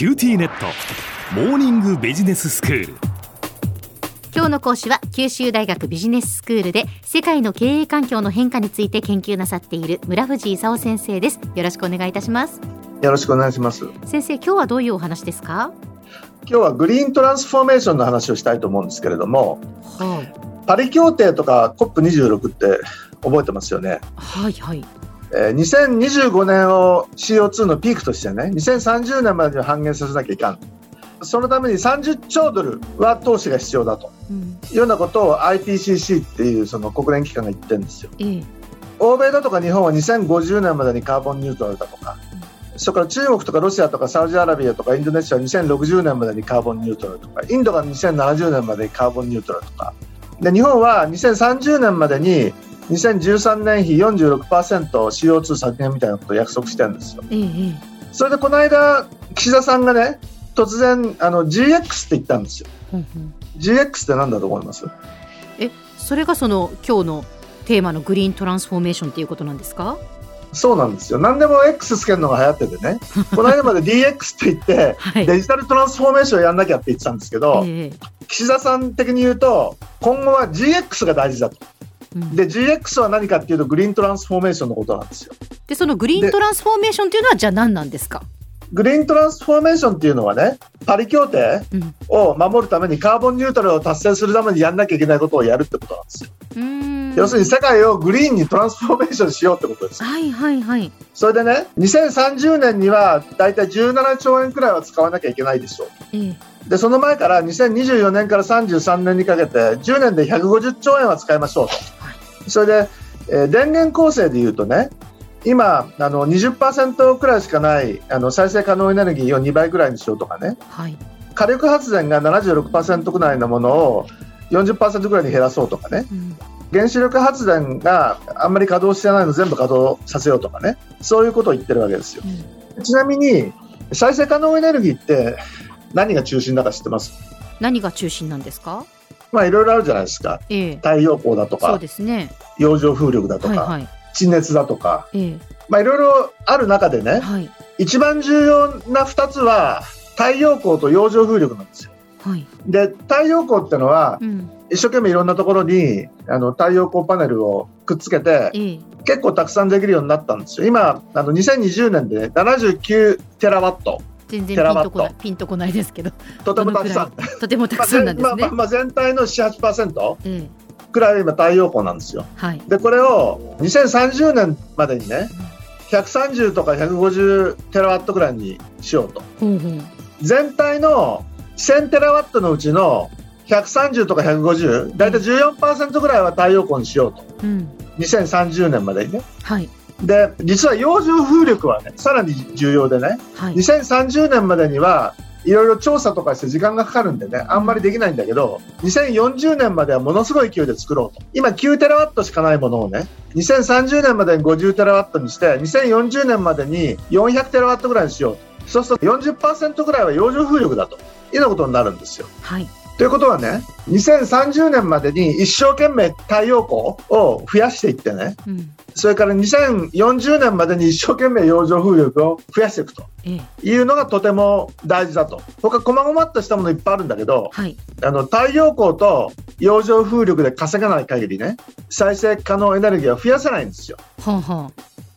QTnet。モーニングビジネススクール。今日の講師は九州大学ビジネススクールで世界の経営環境の変化について研究なさっている村藤功先生です。よろしくお願いいたします。よろしくお願いします。先生今日はどういうお話ですか？今日はグリーントランスフォーメーションの話をしたいと思うんですけれどもはい。パリ協定とか COP26 って覚えてますよね？はいはいえー2025年を CO2 のピークとしてね2030年までには半減させなきゃいかん。そのために30兆ドルは投資が必要だと。うん。いうようなことを IPCC っていうその国連機関が言ってるんですよ。ええ。欧米だとか日本は2050年までにカーボンニュートラルだとか、それから中国とかロシアとかサウジアラビアとかインドネシアは2060年までにカーボンニュートラルとか。インドが2070年までにカーボンニュートラルとか。で日本は2030年までに2013年比 46%CO2 削減みたいなことを約束してるんですよ。それでこの間岸田さんがね突然あの GX って言ったんですよ。えうんうん GX って何だと思います？えそれがその今日のテーマのグリーントランスフォーメーションっていうことなんですか？そうなんですよ。何でも X つけるのが流行っててね。この間まで DX って言って、はいデジタルトランスフォーメーションをやんなきゃって言ってたんですけど、ええ岸田さん的に言うと、今後は GX が大事だと。うんで、GX は何かっていうと、グリーントランスフォーメーションのことなんですよ。でそのグリーントランスフォーメーションっていうのはじゃあ何なんですか？グリーントランスフォーメーションっていうのはね、パリ協定うんを守るためにカーボンニュートラルを達成するためにやんなきゃいけないことをやるってことなんですよ。要するに世界をグリーンにトランスフォーメーションしようってことです。はいはいはいそれでね、2030年にはだいたい17兆円くらいは使わなきゃいけないでしょう。ええで、その前から2024年から33年にかけて10年で150兆円は使いましょうと。それで、えー電源構成でいうとね、今、あの20%くらいしかないあの再生可能エネルギーを2倍くらいにしようとかね、はい。火力発電が76%くらいのものを40%くらいに減らそうとかね、うん。原子力発電があんまり稼働してないの全部稼働させようとかね、そういうことを言ってるわけですよ。うん。ちなみに、再生可能エネルギーって何が中心だか知ってます？何が中心なんですか？まあいろいろあるじゃないですか。ええ太陽光だとか、ですね洋上風力だとか、はいはい地熱だとか、えまあいろいろある中でえね、はい一番重要な2つは太陽光と洋上風力なんですよ。はいで、太陽光ってのはうん一生懸命いろんなところにあの太陽光パネルをくっつけてええ結構たくさんできるようになったんですよ。今、あの2020年で79テラワット。全然ピンとこないピンとこないですけどとてもたくさん。とてもたくさんなんですねまあまあまあ全体の7、8%ええくらい今太陽光なんですよ。はいで、これを2030年までにね、130とか150テラワットくらいにしようと。ほうほう全体の1000テラワットのうちの130とか150、だいたい14%ぐらいは太陽光にしようと。うん2030年までにね。はいで、実は洋上風力はね、さらに重要でね、はい2030年までにはいろいろ調査とかして時間がかかるんでね、あんまりできないんだけど、2040年まではものすごい勢いで作ろうと。今9テラワットしかないものをね、2030年までに50テラワットにして、2040年までに400テラワットぐらいにしようと。そうすると40%ぐらいは洋上風力だと。いうようなことになるんですよ。はいということはね、2030年までに一生懸命太陽光を増やしていってね、うんそれから2040年までに一生懸命洋上風力を増やしていくとええいうのがとても大事だと。他、細々っとしたものいっぱいあるんだけど、はいあの、太陽光と洋上風力で稼がない限りね、再生可能エネルギーは増やせないんですよ。はあは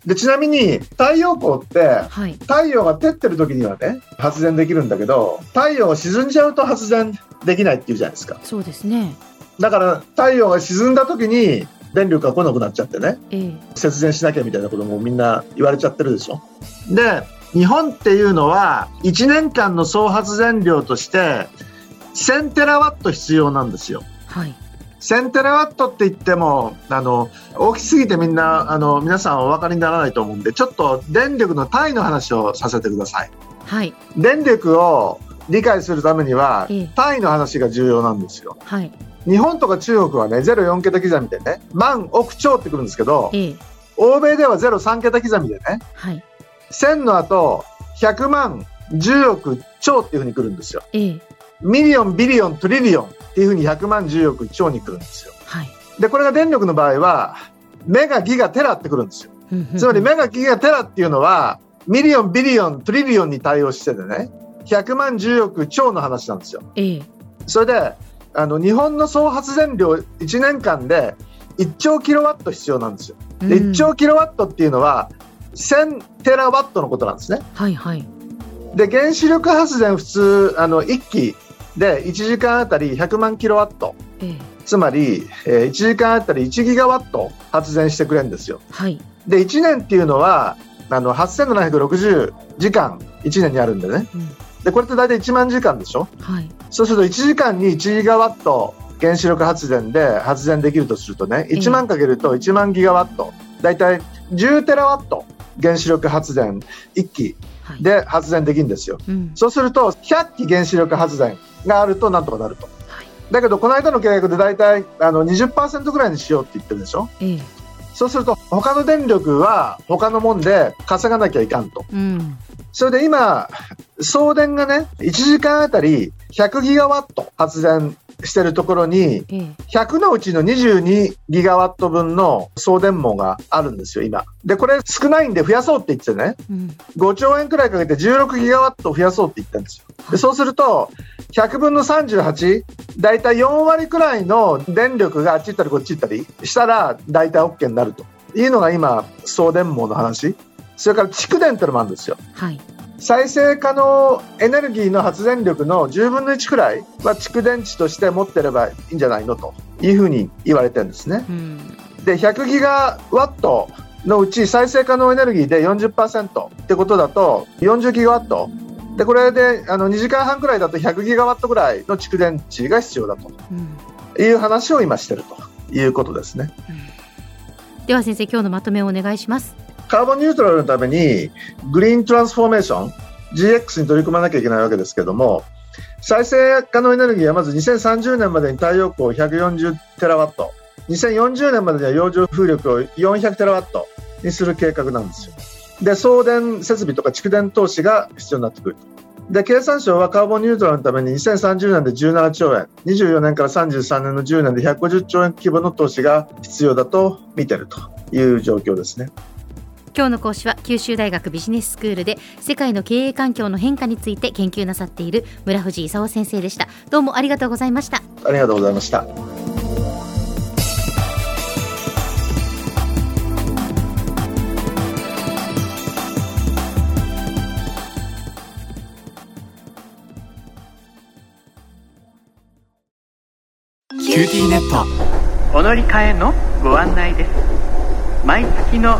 で、ちなみに太陽光ってあ、はい太陽が照ってる時にはね、発電できるんだけど、太陽が沈んじゃうと発電できないっていうじゃないですか。そうですねだから太陽が沈んだ時に電力が来なくなっちゃってね、ええ節電しなきゃみたいなこともみんな言われちゃってるでしょ。で、日本っていうのは1年間の総発電量として1000テラワット必要なんですよ。はい1000テラワットって言っても、あの、大きすぎてみんな、あの、皆さんお分かりにならないと思うんで、ちょっと電力の単位の話をさせてください。はい電力を理解するためにはええ、単位の話が重要なんですよ。はい日本とか中国はね、04桁刻みでね、万億兆ってくるんですけど、ええ欧米では03桁刻みでね、はい1000の後、100万、10億、兆っていうふうに来るんですよ。ええ million、billion、trillion っていうふうに100万、10億、兆に来るんですよ。はいで、これが電力の場合は、メガ、ギガ、テラってくるんですよ。つまりメガ、ギガ、テラっていうのは、 million、billion、trillion に対応しててね、100万10億兆の話なんですよ。ええそれであの日本の総発電量1年間で1兆キロワット必要なんですよ。で1兆キロワットっていうのは1000テラワットのことなんですね。はいはいで原子力発電普通あの1機で1時間あたり100万キロワット。ええ。つまり、えー1時間あたり1ギガワット発電してくれるんですよ。はい。で1年っていうのはあの8760時間1年にあるんでね。うん。でこれって大体1万時間でしょ？はい。そうすると1時間に1ギガワット原子力発電で発電できるとするとね1万かけると1万ギガワット。大体10テラワット原子力発電1機はいで発電できるんですよ。うん。そうすると100機原子力発電があるとなんとかなると。はい。だけどこの間の契約で大体あの20%ぐらいにしようって言ってるでしょ。ええ。そうすると他の電力は他のもんで稼がなきゃいかんと。うん。それで今、送電がね、1時間あたり100ギガワット発電してるところに、ええ100のうちの22ギガワット分の送電網があるんですよ、今。で、これ少ないんで増やそうって言ってね、うん5兆円くらいかけて16ギガワット増やそうって言ったんですよ。でそうすると、100分の38、だいたい4割くらいの電力があっち行ったりこっち行ったりしたら、だいたい OK になるというのが今、送電網の話。それから蓄電ってのもあるんですよ。はい再生可能エネルギーの発電力の10分の1くらいは蓄電池として持ってればいいんじゃないのというふうに言われてるんですね。うんで、100ギガワットのうち再生可能エネルギーで40%ってことだと40ギガワット。で、これであの2時間半くらいだと100ギガワットくらいの蓄電池が必要だうんという話を今してるということですね。では先生今日のまとめをお願いしますカーボンニュートラルのためにグリーントランスフォーメーション GX に取り組まなきゃいけないわけですけども再生可能エネルギーはまず2030年までに太陽光140テラワット2040年までには洋上風力を400テラワットにする計画なんですよ。で送電設備とか蓄電投資が必要になってくるで経産省はカーボンニュートラルのために2030年で17兆円24年から33年の10年で150兆円規模の投資が必要だと見てるという状況ですね。今日の講師は九州大学ビジネススクールで世界の経営環境の変化について研究なさっている村藤勲先生でした。どうもありがとうございました。ありがとうございました。QTnet。お乗り換えのご案内です。毎月の